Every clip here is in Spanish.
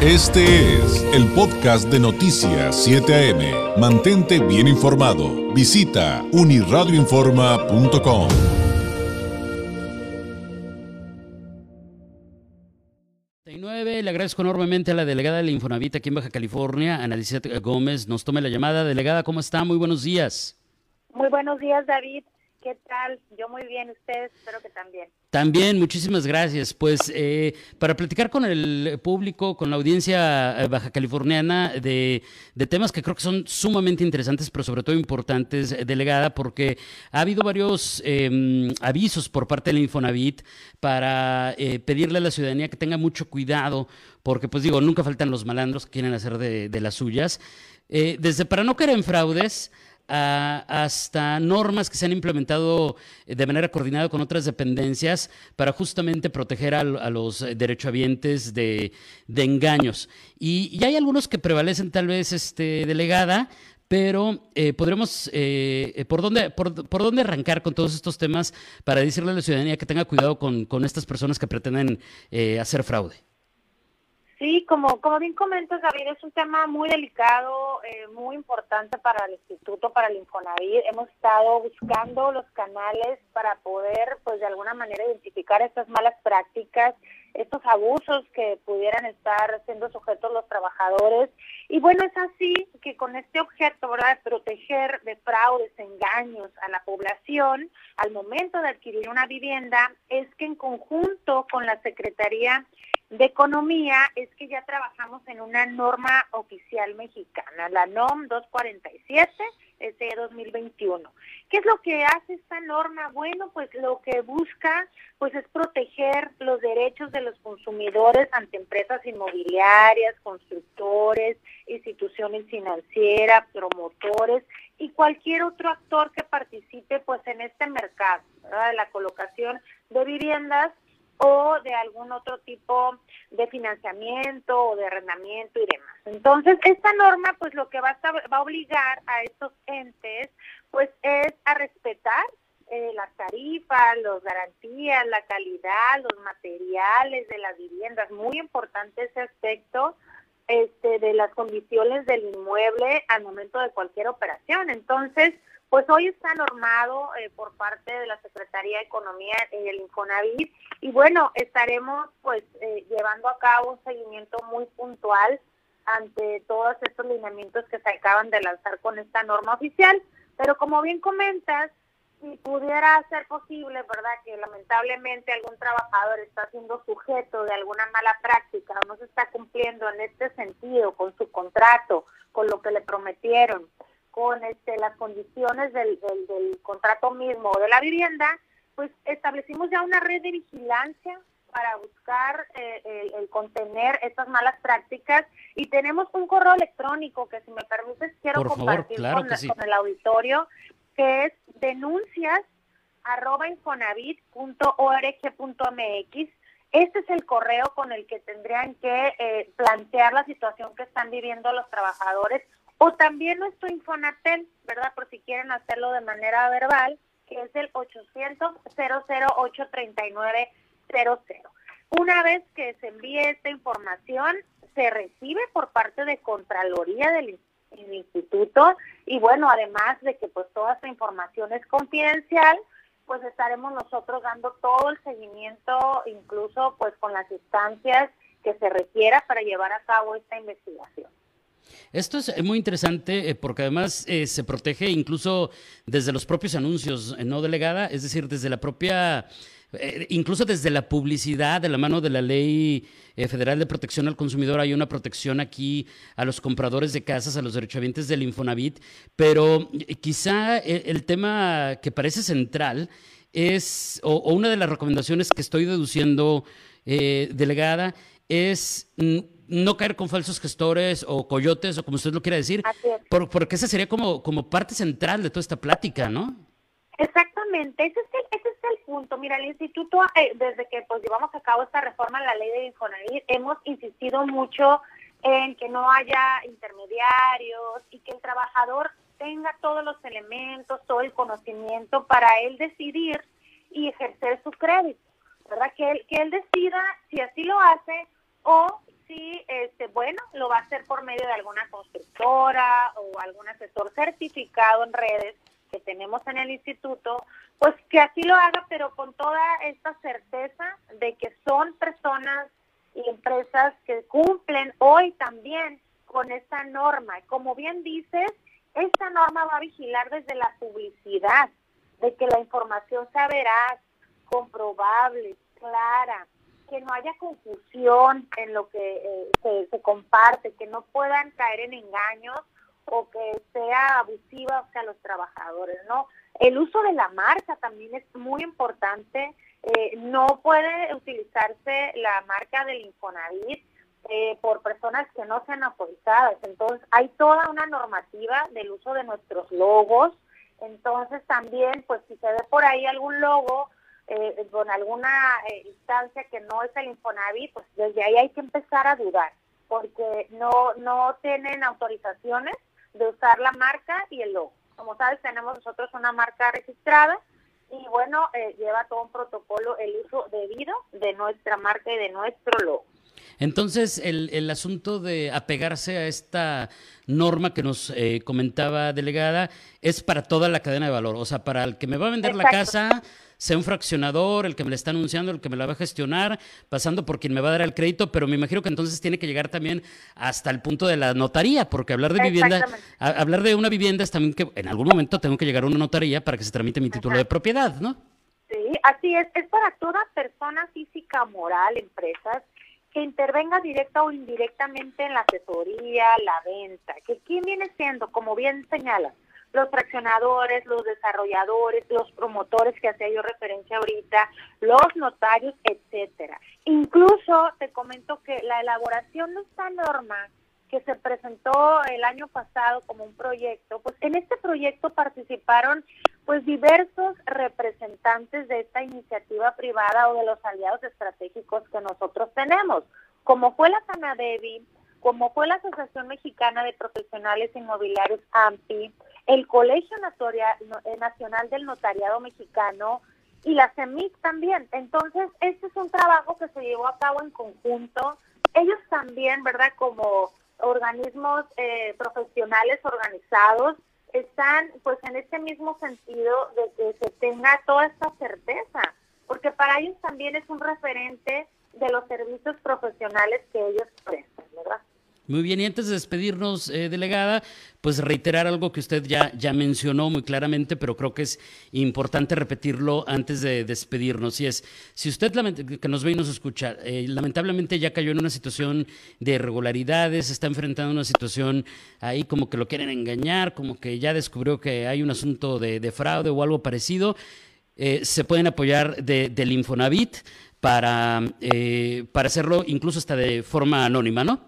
Este es el podcast de Noticias 7 AM. Mantente bien informado. Visita uniradioinforma.com. Le agradezco enormemente a la delegada del Infonavit aquí en Baja California, Ana Gómez. Nos tome la llamada. Delegada, ¿cómo está? Muy buenos días. Muy buenos días, David. ¿Qué tal? Yo muy bien, ustedes espero que también. También, muchísimas gracias. Pues eh, para platicar con el público, con la audiencia eh, baja californiana de, temas que creo que son sumamente interesantes, pero sobre todo importantes, eh, delegada, porque ha habido varios em, avisos por parte del Infonavit para pedirle a la ciudadanía que tenga mucho cuidado, porque pues digo, nunca faltan los malandros que quieren hacer de, de las suyas. desde para no caer en fraudes, hasta normas que se han implementado eh, de manera coordinada con otras dependencias para justamente proteger a, los derechohabientes de, engaños. Y, hay algunos que prevalecen tal vez este, delegada, pero eh, podremos, eh, ¿por, dónde, por, dónde arrancar con todos estos temas para decirle a la ciudadanía que tenga cuidado con estas personas que pretenden hacer fraude? Sí, como, como bien comentas, David, es un tema muy delicado, eh, muy importante para el Instituto, para el Infonavit. Hemos estado buscando los canales para poder, pues, de alguna manera identificar estas malas prácticas, estos abusos que pudieran estar siendo sujetos los trabajadores. Y bueno, es así que con este objeto, ¿verdad?, de proteger de fraudes, engaños a la población al momento de adquirir una vivienda, es que en conjunto con la Secretaría de Economía es que ya trabajamos en una norma oficial mexicana, la NOM 247 de 2021. ¿Qué es lo que hace esta norma? Bueno, pues lo que busca pues es proteger los derechos de los consumidores ante empresas inmobiliarias, constructores, instituciones financieras, promotores y cualquier otro actor que participe pues en este mercado, de la colocación de viviendas o de algún otro tipo de financiamiento o de arrendamiento y demás. Entonces, esta norma pues lo que va a, va a obligar a estos entes pues es a respetar eh, las tarifas, las garantías, la calidad, los materiales de las viviendas. Muy importante ese aspecto este, de las condiciones del inmueble al momento de cualquier operación. Entonces, pues hoy está normado eh, por parte de la Secretaría de Economía en el Infonavit y bueno, estaremos pues eh, llevando a cabo un seguimiento muy puntual ante todos estos lineamientos que se acaban de lanzar con esta norma oficial. Pero como bien comentas, si pudiera ser posible, ¿verdad? Que lamentablemente algún trabajador está siendo sujeto de alguna mala práctica o no se está cumpliendo en este sentido con su contrato, con lo que le prometieron con este, las condiciones del, del, contrato mismo o de la vivienda, pues establecimos ya una red de vigilancia para buscar eh, el, contener estas malas prácticas y tenemos un correo electrónico que si me permites quiero compartir con, el auditorio que es denuncias arroba infonavit.org.mx este es el correo con el que tendrían que eh, plantear la situación que están viviendo los trabajadores o también nuestro Infonatel, ¿verdad? Por si quieren hacerlo de manera verbal, que es el 800-008-3900. Una vez que se envíe esta información, se recibe por parte de Contraloría del Instituto y bueno, además de que pues toda esta información es confidencial, pues estaremos nosotros dando todo el seguimiento, incluso pues con las instancias que se requiera para llevar a cabo esta investigación. Esto es muy interesante eh, porque además eh, se protege incluso desde los propios anuncios, eh, no delegada, es decir, desde la propia, incluso desde la publicidad, de la mano de la Ley Federal de Protección al Consumidor, hay una protección aquí a los compradores de casas, a los derechohabientes del Infonavit, pero quizá el tema que parece central es, o, una de las recomendaciones que estoy deduciendo, delegada, es no caer con falsos gestores o coyotes o como usted lo quiera decir, porque esa sería como, como parte central de toda esta plática, ¿no? Exactamente, ese es el, ese es el punto. Mira, el instituto, eh, desde que pues llevamos a cabo esta reforma a la ley de Infonavit, hemos insistido mucho en que no haya intermediarios y que el trabajador tenga todos los elementos, todo el conocimiento para él decidir y ejercer su crédito, ¿verdad? Que él, que él decida si así lo hace o sí, este, bueno, lo va a hacer por medio de alguna constructora o algún asesor certificado en redes que tenemos en el instituto, pues que así lo haga, pero con toda esta certeza de que son personas y empresas que cumplen hoy también con esta norma. Como bien dices, esta norma va a vigilar desde la publicidad, de que la información sea veraz, comprobable, clara, que no haya confusión en lo que eh, se, comparte, que no puedan caer en engaños o que sea abusiva hacia los trabajadores, ¿no? El uso de la marca también es muy importante. Eh, no puede utilizarse la marca del Infonavit eh, por personas que no sean autorizadas. Entonces, hay toda una normativa del uso de nuestros logos. Entonces, también, pues si se ve por ahí algún logo eh, con alguna eh, instancia que no es el Infonavit, pues desde ahí hay que empezar a dudar, porque no, no tienen autorizaciones de usar la marca y el logo. Como sabes, tenemos nosotros una marca registrada y bueno, eh, lleva todo un protocolo el uso debido de nuestra marca y de nuestro logo. Entonces, el, el asunto de apegarse a esta norma que nos eh, comentaba delegada es para toda la cadena de valor, o sea, para el que me va a vender la casa, sea un fraccionador, el que me la está anunciando, el que me la va a gestionar, pasando por quien me va a dar el crédito, pero me imagino que entonces tiene que llegar también hasta el punto de la notaría, porque hablar de vivienda, hablar de una vivienda es también que en algún momento tengo que llegar a una notaría para que se tramite mi título de propiedad, ¿no? Sí, así es, es para toda persona física, moral, empresas que intervenga directa o indirectamente en la asesoría, la venta, que quién viene siendo, como bien señala, los fraccionadores, los desarrolladores, los promotores que hacía yo referencia ahorita, los notarios, etcétera. Incluso te comento que la elaboración de esta norma que se presentó el año pasado como un proyecto, pues en este proyecto participaron pues diversos representantes de esta iniciativa privada o de los aliados estratégicos que nosotros tenemos, como fue la Sanadevi, como fue la Asociación Mexicana de Profesionales Inmobiliarios AMPI, el Colegio eh, Nacional del Notariado Mexicano y la CEMIC también. Entonces, este es un trabajo que se llevó a cabo en conjunto. Ellos también, ¿verdad? Como organismos eh, profesionales organizados, están pues en este mismo sentido de que se tenga toda esta certeza, porque para ellos también es un referente de los servicios profesionales que ellos prestan, ¿verdad? Muy bien, y antes de despedirnos, eh, delegada, pues reiterar algo que usted ya, ya mencionó muy claramente, pero creo que es importante repetirlo antes de despedirnos. Y es, si usted que nos ve y nos escucha, eh, lamentablemente ya cayó en una situación de irregularidades, está enfrentando una situación ahí como que lo quieren engañar, como que ya descubrió que hay un asunto de, fraude o algo parecido, eh, se pueden apoyar del Infonavit para, para hacerlo incluso hasta de forma anónima, ¿no?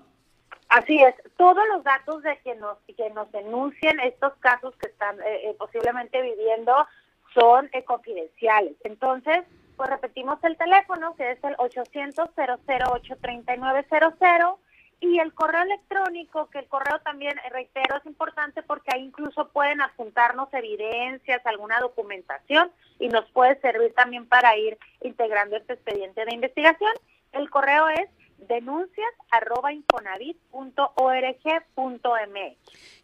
Así es, todos los datos de que nos, que nos denuncien estos casos que están eh, eh, posiblemente viviendo son eh, confidenciales. Entonces, pues repetimos el teléfono, que es el 800-008-3900, y el correo electrónico, que el correo también, reitero, es importante porque ahí incluso pueden adjuntarnos evidencias, alguna documentación, y nos puede servir también para ir integrando este expediente de investigación. El correo es denuncias arroba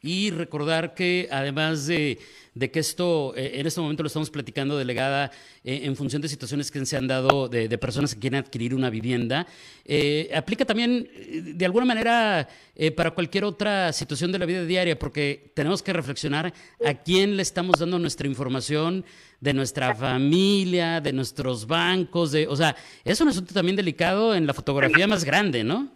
Y recordar que además de, que esto, eh, en este momento lo estamos platicando, delegada, eh, en función de situaciones que se han dado de, personas que quieren adquirir una vivienda, eh, aplica también de alguna manera para cualquier otra situación de la vida diaria, porque tenemos que reflexionar a quién le estamos dando nuestra información de nuestra familia, de nuestros bancos, de, o sea, es un asunto también delicado en la fotografía más grande, ¿no?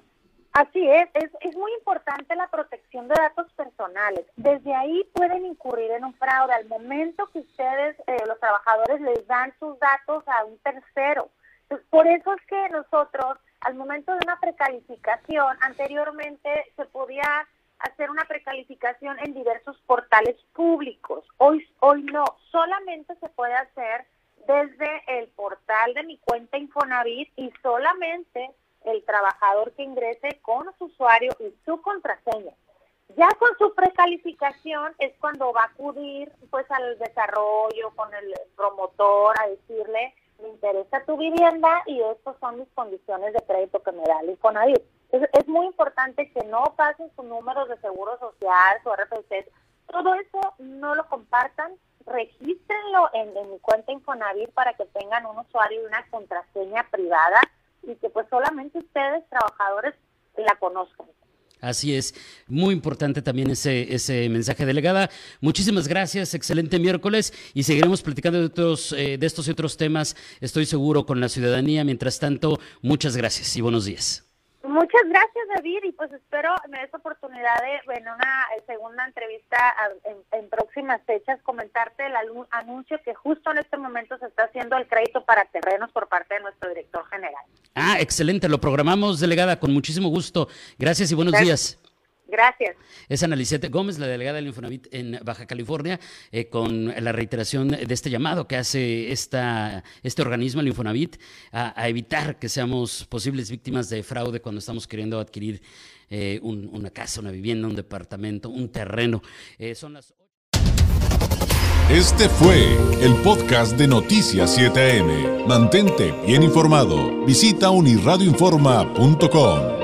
Así es, es, es muy importante la protección de datos personales. Desde ahí pueden incurrir en un fraude al momento que ustedes, eh, los trabajadores, les dan sus datos a un tercero. Por eso es que nosotros, al momento de una precalificación, anteriormente se podía hacer una precalificación en diversos portales públicos. Hoy, hoy no, solamente se puede hacer desde el portal de mi cuenta Infonavit y solamente el trabajador que ingrese con su usuario y su contraseña. Ya con su precalificación es cuando va a acudir pues al desarrollo con el promotor a decirle me interesa tu vivienda y estas son mis condiciones de crédito que me da el Infonavit. Es, muy importante que no pasen sus números de seguro social, su RFC, todo eso no lo compartan, regístrenlo en, en mi cuenta Infonavit para que tengan un usuario y una contraseña privada y que pues solamente ustedes, trabajadores, la conozcan. Así es, muy importante también ese, ese mensaje delegada. Muchísimas gracias, excelente miércoles y seguiremos platicando de, otros, eh, de estos y otros temas, estoy seguro, con la ciudadanía. Mientras tanto, muchas gracias y buenos días. Muchas gracias, David, y pues espero me des oportunidad de, en una eh, segunda entrevista en, próximas fechas, comentarte el anuncio que justo en este momento se está haciendo el crédito para terrenos por parte de nuestro director general. Ah, excelente, lo programamos, delegada, con muchísimo gusto. Gracias y buenos días. Gracias. Es Analicete Gómez, la delegada del Infonavit en Baja California, eh, con la reiteración de este llamado que hace esta, este organismo, el Infonavit, a, evitar que seamos posibles víctimas de fraude cuando estamos queriendo adquirir eh, una casa, una vivienda, un departamento, un terreno. Eh, son las... Este fue el podcast de Noticias 7am. Mantente bien informado. Visita unirradioinforma.com.